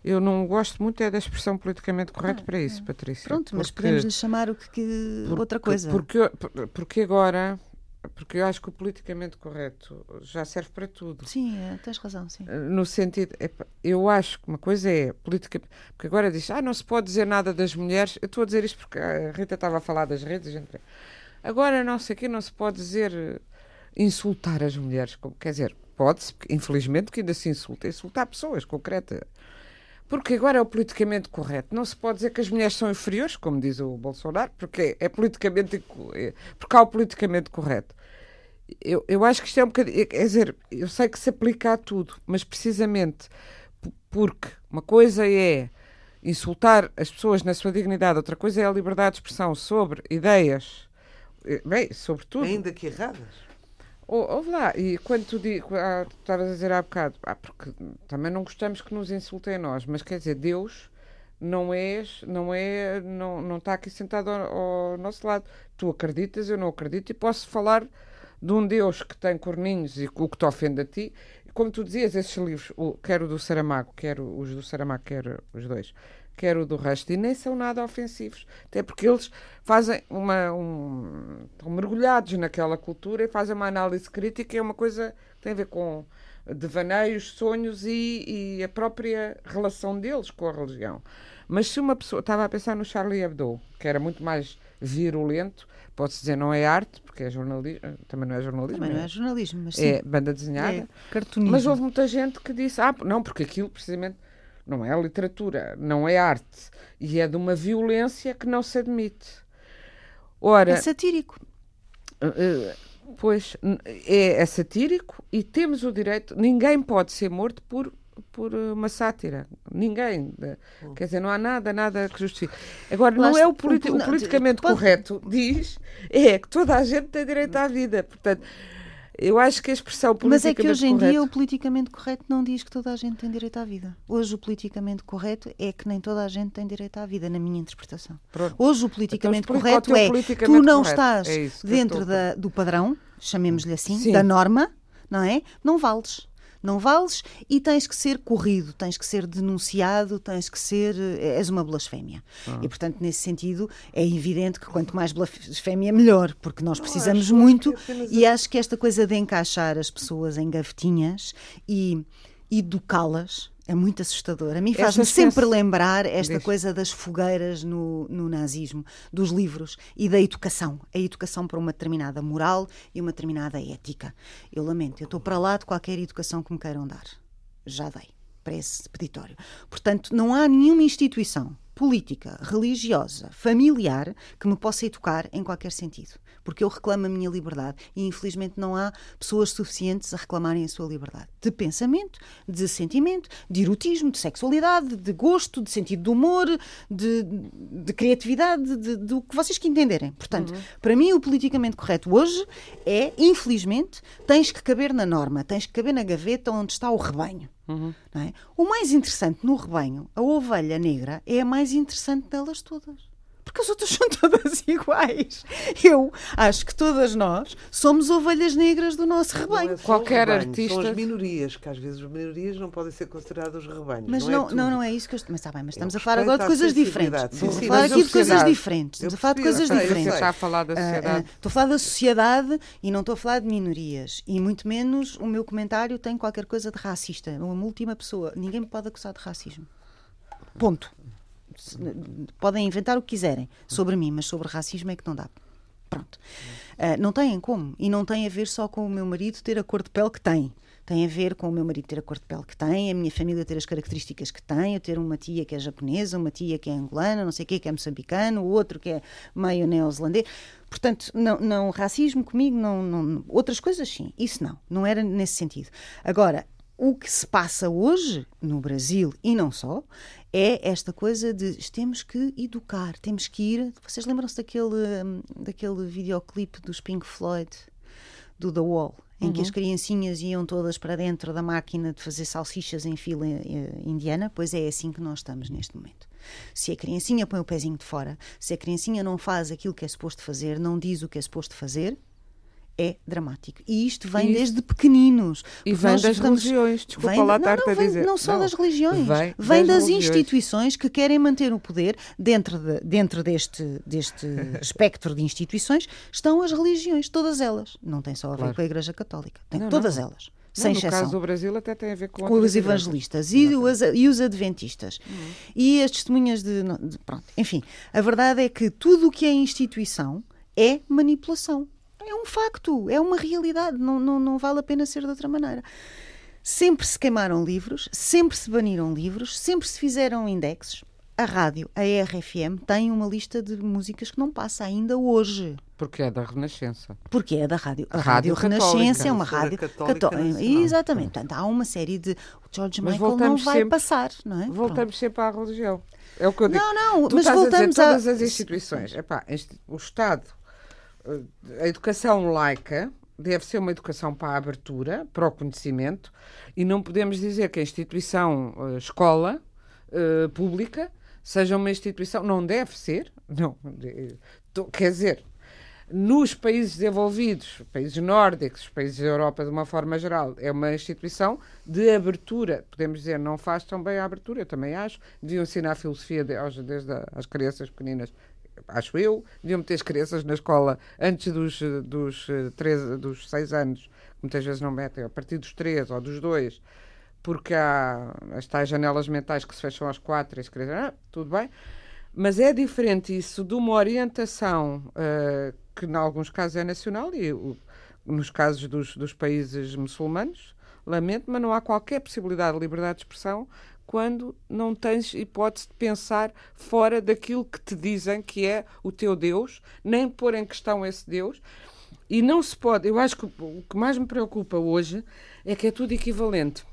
eu, eu, não gosto muito é da expressão politicamente correto ah, para isso, é. Patrícia. Pronto, mas podemos lhe chamar o que, que porque, outra coisa. Porque, porque agora porque eu acho que o politicamente correto já serve para tudo. Sim, é, tens razão, sim. Eh, no sentido, eu acho que uma coisa é política, porque agora diz, ah, não se pode dizer nada das mulheres. Eu estou a dizer isto porque a Rita estava a falar das redes, gente. Agora não sei o que, não se pode dizer eh, insultar as mulheres, quer dizer, pode-se, infelizmente que ainda se insulta, insultar pessoas concretas. Porque agora é o politicamente correto. Não se pode dizer que as mulheres são inferiores, como diz o Bolsonaro, porque é politicamente é, porque há o politicamente correto. Eu, eu acho que isto é um bocadinho. Quer dizer, eu sei que se aplica a tudo, mas precisamente porque uma coisa é insultar as pessoas na sua dignidade, outra coisa é a liberdade de expressão sobre ideias eh, bem, sobretudo. Ainda que erradas. Ouve lá, e quando tu, ah, estavas a dizer há bocado, ah, porque também não gostamos que nos insultem a nós, mas quer dizer, Deus não és, não é, não, não está aqui sentado ao, ao, nosso lado. Tu acreditas, eu não acredito, e posso falar de um Deus que tem corninhos e o que te ofende a ti. Como tu dizias, esses livros, o, quer o do Saramago, quer os do Saramago, quer os dois, quer o do resto, e nem são nada ofensivos. Até porque eles fazem uma. Um, estão mergulhados naquela cultura e fazem uma análise crítica, é uma coisa que tem a ver com devaneios, sonhos e, e a própria relação deles com a religião. Mas se uma pessoa. Estava a pensar no Charlie Hebdo, que era muito mais virulento, pode-se dizer não é arte, porque é jornalismo, também não é jornalismo. Também não é, é jornalismo, mas sim. É banda desenhada. É cartunismo. Mas houve muita gente que disse, ah, não, porque aquilo precisamente não é literatura, não é arte. E é de uma violência que não se admite. Ora, é satírico. Uh, pois, é, é satírico e temos o direito, ninguém pode ser morto por por uma sátira. Ninguém. Quer dizer, não há nada, nada que justifique. Agora, não é o, politi o politicamente pode... correto, diz, é que toda a gente tem direito à vida. Portanto, eu acho que a expressão politicamente Mas é que hoje em correto... dia o politicamente correto não diz que toda a gente tem direito à vida. Hoje o politicamente correto é que nem toda a gente tem direito à vida, na minha interpretação. Pronto. Hoje o politicamente então, correto é tu não estás é dentro da, do padrão, chamemos-lhe assim, Sim. da norma, não é? Não vales não vales e tens que ser corrido, tens que ser denunciado, tens que ser. Eh, és uma blasfémia. Ah. E, portanto, nesse sentido, é evidente que quanto mais blasfémia, melhor, porque nós precisamos não, muito. E acho que esta coisa de encaixar as pessoas em gavetinhas e educá-las é muito assustador. A mim faz-me sempre lembrar esta Deixa. coisa das fogueiras no, no nazismo, dos livros e da educação. A educação para uma determinada moral e uma determinada ética. Eu lamento, eu estou para lá de qualquer educação que me queiram dar. Já dei para esse peditório. Portanto, não há nenhuma instituição política, religiosa, familiar que me possa educar em qualquer sentido porque eu reclamo a minha liberdade e infelizmente não há pessoas suficientes a reclamarem a sua liberdade de pensamento, de sentimento, de erotismo, de sexualidade, de gosto, de sentido de humor, de, de criatividade, de, do que vocês que entenderem. Portanto, uhum. para mim o politicamente correto hoje é, infelizmente, tens que caber na norma, tens que caber na gaveta onde está o rebanho. Uhum. É? O mais interessante no rebanho, a ovelha negra, é a mais interessante delas todas porque as outras são todas iguais. Eu acho que todas nós somos ovelhas negras do nosso rebanho. É Qualquer rebanho, artista. São as minorias, que às vezes as minorias não podem ser consideradas rebanhos. Mas não, não, é não, não, é isso que eu estou. Mas está bem, mas estamos a falar agora de coisas diferentes. Estamos a falar aqui de coisas diferentes. Estamos a falar de coisas diferentes. Está a falar da sociedade. Uh, uh, estou a falar da sociedade e não estou a falar de minorias. E muito menos o meu comentário tem qualquer coisa de racista. Uma última pessoa. Ninguém me pode acusar de racismo. Ponto podem inventar o que quiserem sobre mim, mas sobre racismo é que não dá. Pronto. Uh, não têm como. E não tem a ver só com o meu marido ter a cor de pele que tem. Tem a ver com o meu marido ter a cor de pele que tem, a minha família ter as características que tem, eu ter uma tia que é japonesa, uma tia que é angolana, não sei o quê, que é moçambicano, o outro que é meio neozelandês. Portanto, não, não racismo comigo, não, não, outras coisas sim, isso não, não era nesse sentido. Agora, o que se passa hoje no Brasil e não só é esta coisa de temos que educar, temos que ir. Vocês lembram-se daquele, hum, daquele videoclipe dos Pink Floyd, do The Wall, em uhum. que as uhum. criancinhas iam todas para dentro da máquina de fazer salsichas em fila eh, indiana? Pois é assim que nós estamos neste momento. Se a criancinha põe o pezinho de fora, se a criancinha não faz aquilo que é suposto fazer, não diz o que é suposto fazer, é dramático. E isto vem Isso. desde pequeninos. E vem das estamos... religiões, desculpa vem, lá estar a dizer. Não só não. das religiões, vem, vem das, das instituições que querem manter o poder dentro, de, dentro deste, deste espectro de instituições, estão as religiões, todas elas. Não tem só a ver claro. com a Igreja Católica, tem não, todas não. elas. Sem no exceção. caso do Brasil até tem a ver com, com os evangelistas e os, e os, adventistas uhum. e as testemunhas de, de, pronto, enfim, a verdade é que tudo o que é instituição é manipulação é um facto, é uma realidade, não, não, não vale a pena ser de outra maneira. Sempre se queimaram livros, sempre se baniram livros, sempre se fizeram indexes. A rádio, a RFM, tem uma lista de músicas que não passa ainda hoje. Porque é da Renascença. Porque é da rádio. A Rádio, rádio Renascença é uma rádio católica. católica. Exatamente. Portanto, há uma série de. O George mas Michael não vai sempre, passar, não é? Voltamos Pronto. sempre à religião. É o que eu digo. Não, não, tu mas voltamos a, dizer, a todas as instituições. Epá, o Estado a educação laica deve ser uma educação para a abertura, para o conhecimento, e não podemos dizer que a instituição uh, escola uh, pública seja uma instituição, não deve ser, não, quer dizer, nos países desenvolvidos, países nórdicos, países da Europa de uma forma geral, é uma instituição de abertura. Podemos dizer, não faz tão bem a abertura, eu também acho. Deviam ensinar filosofia de, desde as crianças pequeninas acho eu, deviam meter as crianças na escola antes dos, dos, três, dos seis anos, muitas vezes não metem, a partir dos três ou dos dois, porque há as tais janelas mentais que se fecham às quatro e as crianças, ah, tudo bem, mas é diferente isso de uma orientação uh, que, em alguns casos, é nacional e nos casos dos, dos países muçulmanos, lamento, mas não há qualquer possibilidade de liberdade de expressão quando não tens hipótese de pensar fora daquilo que te dizem que é o teu Deus, nem pôr em questão esse Deus. E não se pode, eu acho que o que mais me preocupa hoje é que é tudo equivalente.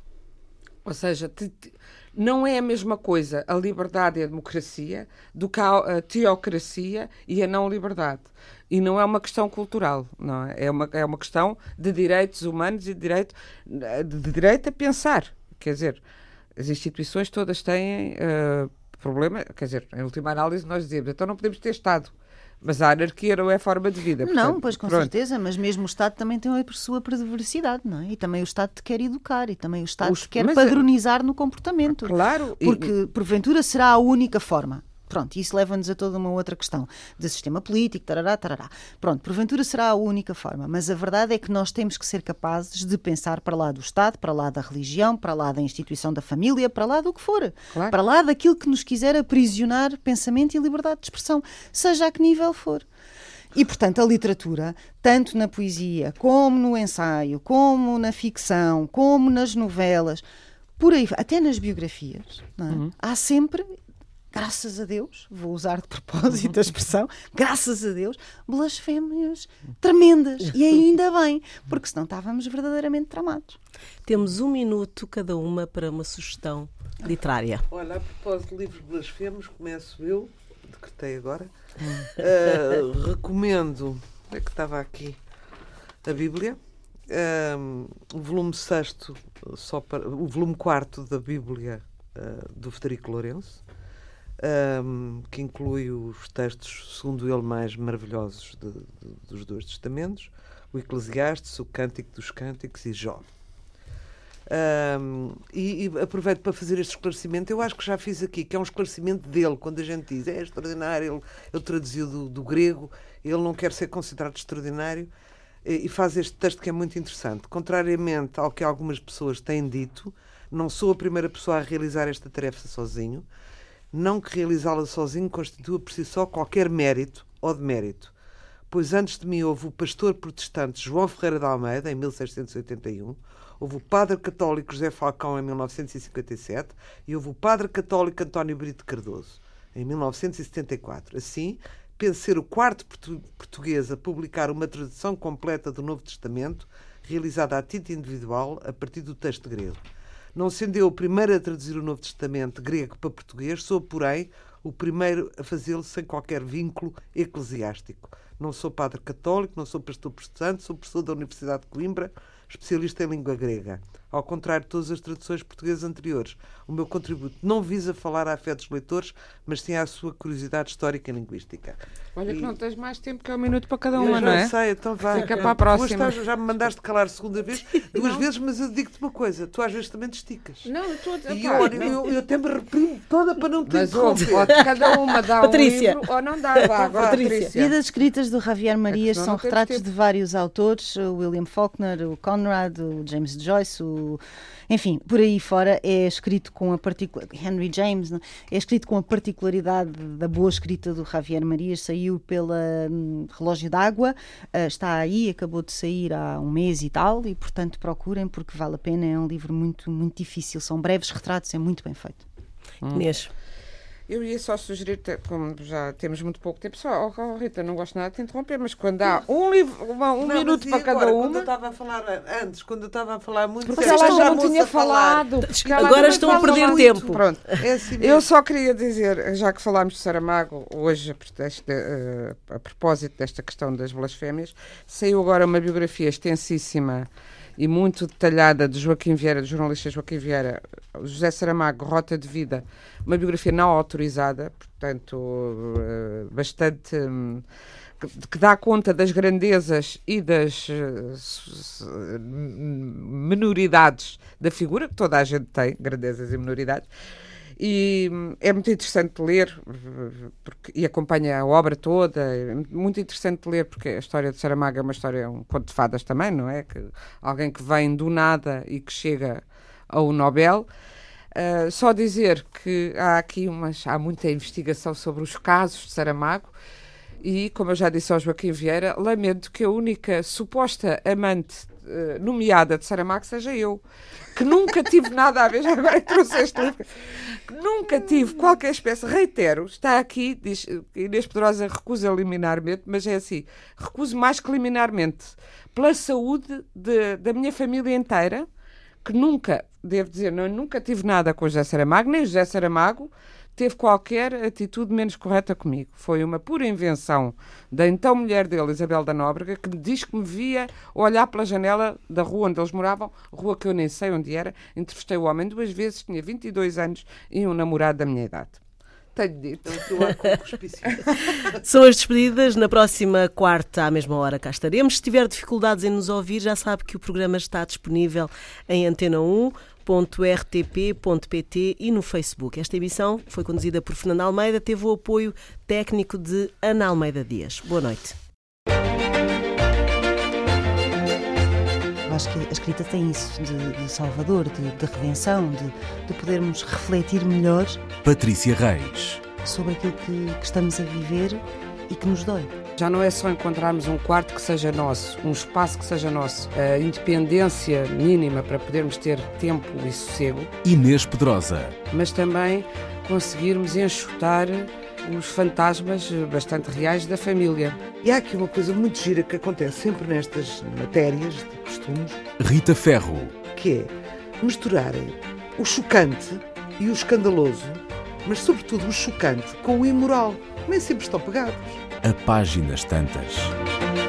Ou seja, te, te, não é a mesma coisa a liberdade e a democracia do que a, a teocracia e a não liberdade. E não é uma questão cultural, não é? É uma, é uma questão de direitos humanos e de direito, de direito a pensar. Quer dizer, as instituições todas têm uh, problema, quer dizer, em última análise nós dizemos, então não podemos ter Estado. Mas a anarquia não é forma de vida. Portanto, não, pois com pronto. certeza, mas mesmo o Estado também tem a sua perversidade, não é? E também o Estado te quer educar e também o Estado Os, te quer padronizar é... no comportamento. Claro. Porque, e... porventura, será a única forma. Pronto, isso leva-nos a toda uma outra questão de sistema político, tarará, tarará. Pronto, porventura será a única forma, mas a verdade é que nós temos que ser capazes de pensar para lá do Estado, para lá da religião, para lá da instituição da família, para lá do que for. Claro. Para lá daquilo que nos quiser aprisionar pensamento e liberdade de expressão, seja a que nível for. E, portanto, a literatura, tanto na poesia, como no ensaio, como na ficção, como nas novelas, por aí, até nas biografias, é? uhum. há sempre graças a Deus, vou usar de propósito a expressão, graças a Deus, blasfémias tremendas. E ainda bem, porque senão estávamos verdadeiramente tramados. Temos um minuto cada uma para uma sugestão literária. Olha, a propósito de livros blasfemos, começo eu, decretei agora. Uh, recomendo, é que estava aqui, a Bíblia. Um, o volume sexto, só para, o volume quarto da Bíblia uh, do Federico Lourenço um, que inclui os textos, segundo ele, mais maravilhosos de, de, dos dois testamentos, o Eclesiastes, o Cântico dos Cânticos e Jó. Um, e, e, aproveito para fazer este esclarecimento. Eu acho que já fiz aqui, que é um esclarecimento dele, quando a gente diz é extraordinário, ele, ele traduziu do, do, grego, ele não quer ser considerado extraordinário, e, e faz este texto que é muito interessante. Contrariamente ao que algumas pessoas têm dito, não sou a primeira pessoa a realizar esta tarefa sozinho não que realizá-la sozinho constitua por si só qualquer mérito ou demérito, pois antes de mim houve o pastor protestante João Ferreira de Almeida, em 1681, houve o padre católico José Falcão, em 1957, e houve o padre católico António Brito Cardoso, em 1974. Assim, penso ser o quarto português a publicar uma tradução completa do Novo Testamento, realizada a título individual, a partir do texto grego. Não sendo eu o primeiro a traduzir o Novo Testamento grego para português, sou, porém, o primeiro a fazê-lo sem qualquer vínculo eclesiástico. Não sou padre católico, não sou pastor protestante, sou professor da Universidade de Coimbra, especialista em língua grega. Ao contrário de todas as traduções portuguesas anteriores, o meu contributo não visa falar à fé dos leitores, mas sim à sua curiosidade histórica e linguística. Olha e... que não tens mais tempo que é um minuto para cada uma, não é? sei, então vai. Fica para a próxima. Hoje já me mandaste calar segunda vez, duas vezes, mas eu digo-te uma coisa, tu às vezes também te esticas. Não, eu estou a... E eu, eu, eu, eu até me reprimo toda para não te mas, interromper. Cada uma dar Patrícia. um livro ou não dá. Vá, vá, Patrícia. Vidas escritas do Javier Marias é são retratos de vários autores, o William Faulkner, o Conrad, o James Joyce, o enfim, por aí fora é escrito com a particularidade. Henry James é escrito com a particularidade da boa escrita do Javier Marias, saiu pela hum, Relógio d'Água, uh, está aí, acabou de sair há um mês e tal, e portanto procurem porque vale a pena. É um livro muito, muito difícil, são breves retratos, é muito bem feito. Hum. Inês. Eu ia só sugerir, como já temos muito pouco tempo, só, oh, oh, Rita, não gosto nada de te interromper, mas quando há um, livro, um não, minuto para agora, cada uma. Quando eu estava a falar antes, quando eu estava a falar muito, porque ela já não tinha falado. Agora estão a perder tempo. Pronto. É assim eu só queria dizer, já que falámos de Saramago, hoje, a, eh, a propósito desta questão das blasfémias, saiu agora uma biografia extensíssima e muito detalhada de Joaquim Vieira, do jornalista Joaquim Vieira, José Saramago, Rota de Vida, uma biografia não autorizada, portanto, eh, bastante. Hum, que dá conta das grandezas e das eh, menoridades da figura, que toda a gente tem, grandezas e menoridades, e hum, é muito interessante ler porque, e acompanha a obra toda. É muito interessante ler porque a história de Saramago é uma história, um conto de fadas também, não é? Que alguém que vem do nada e que chega ao Nobel. Uh, só dizer que há aqui umas, há muita investigação sobre os casos de Saramago e, como eu já disse ao Joaquim Vieira, lamento que a única suposta amante uh, nomeada de Saramago seja eu, que nunca tive nada a ver, já agora trouxe este livro, que nunca tive qualquer espécie, reitero, está aqui, diz Inês Pedrosa recusa liminarmente, mas é assim, recuso mais que liminarmente, pela saúde de, da minha família inteira, que nunca, devo dizer, não, nunca tive nada com o José Saramago, nem o José Saramago, teve qualquer atitude menos correta comigo. Foi uma pura invenção da então mulher dele, Isabel da Nóbrega, que me diz que me via olhar pela janela da rua onde eles moravam, rua que eu nem sei onde era. Entrevistei o homem duas vezes, tinha 22 anos e um namorado da minha idade. Tenho dito. São as despedidas. Na próxima quarta, à mesma hora, cá estaremos. Se tiver dificuldades em nos ouvir, já sabe que o programa está disponível em Antena 1 rtp.pt e no Facebook. Esta emissão foi conduzida por Fernando Almeida, teve o apoio técnico de Ana Almeida Dias. Boa noite. Eu acho que a escrita tem isso de, de salvador, de, de redenção, de, de, podermos refletir melhor. Patrícia Reis. Sobre aquilo que, que estamos a viver e que nos dói. Já não é só encontrarmos um quarto que seja nosso, um espaço que seja nosso, a independência mínima para podermos ter tempo e sossego. Inês Pedrosa. Mas também conseguirmos enxutar os fantasmas bastante reais da família. E há aqui uma coisa muito gira que acontece sempre nestas matérias de costumes. Rita Ferro. Que é misturarem o chocante e o escandaloso, mas sobretudo o chocante com o imoral. Nem sempre estão pegados a páginas tantas.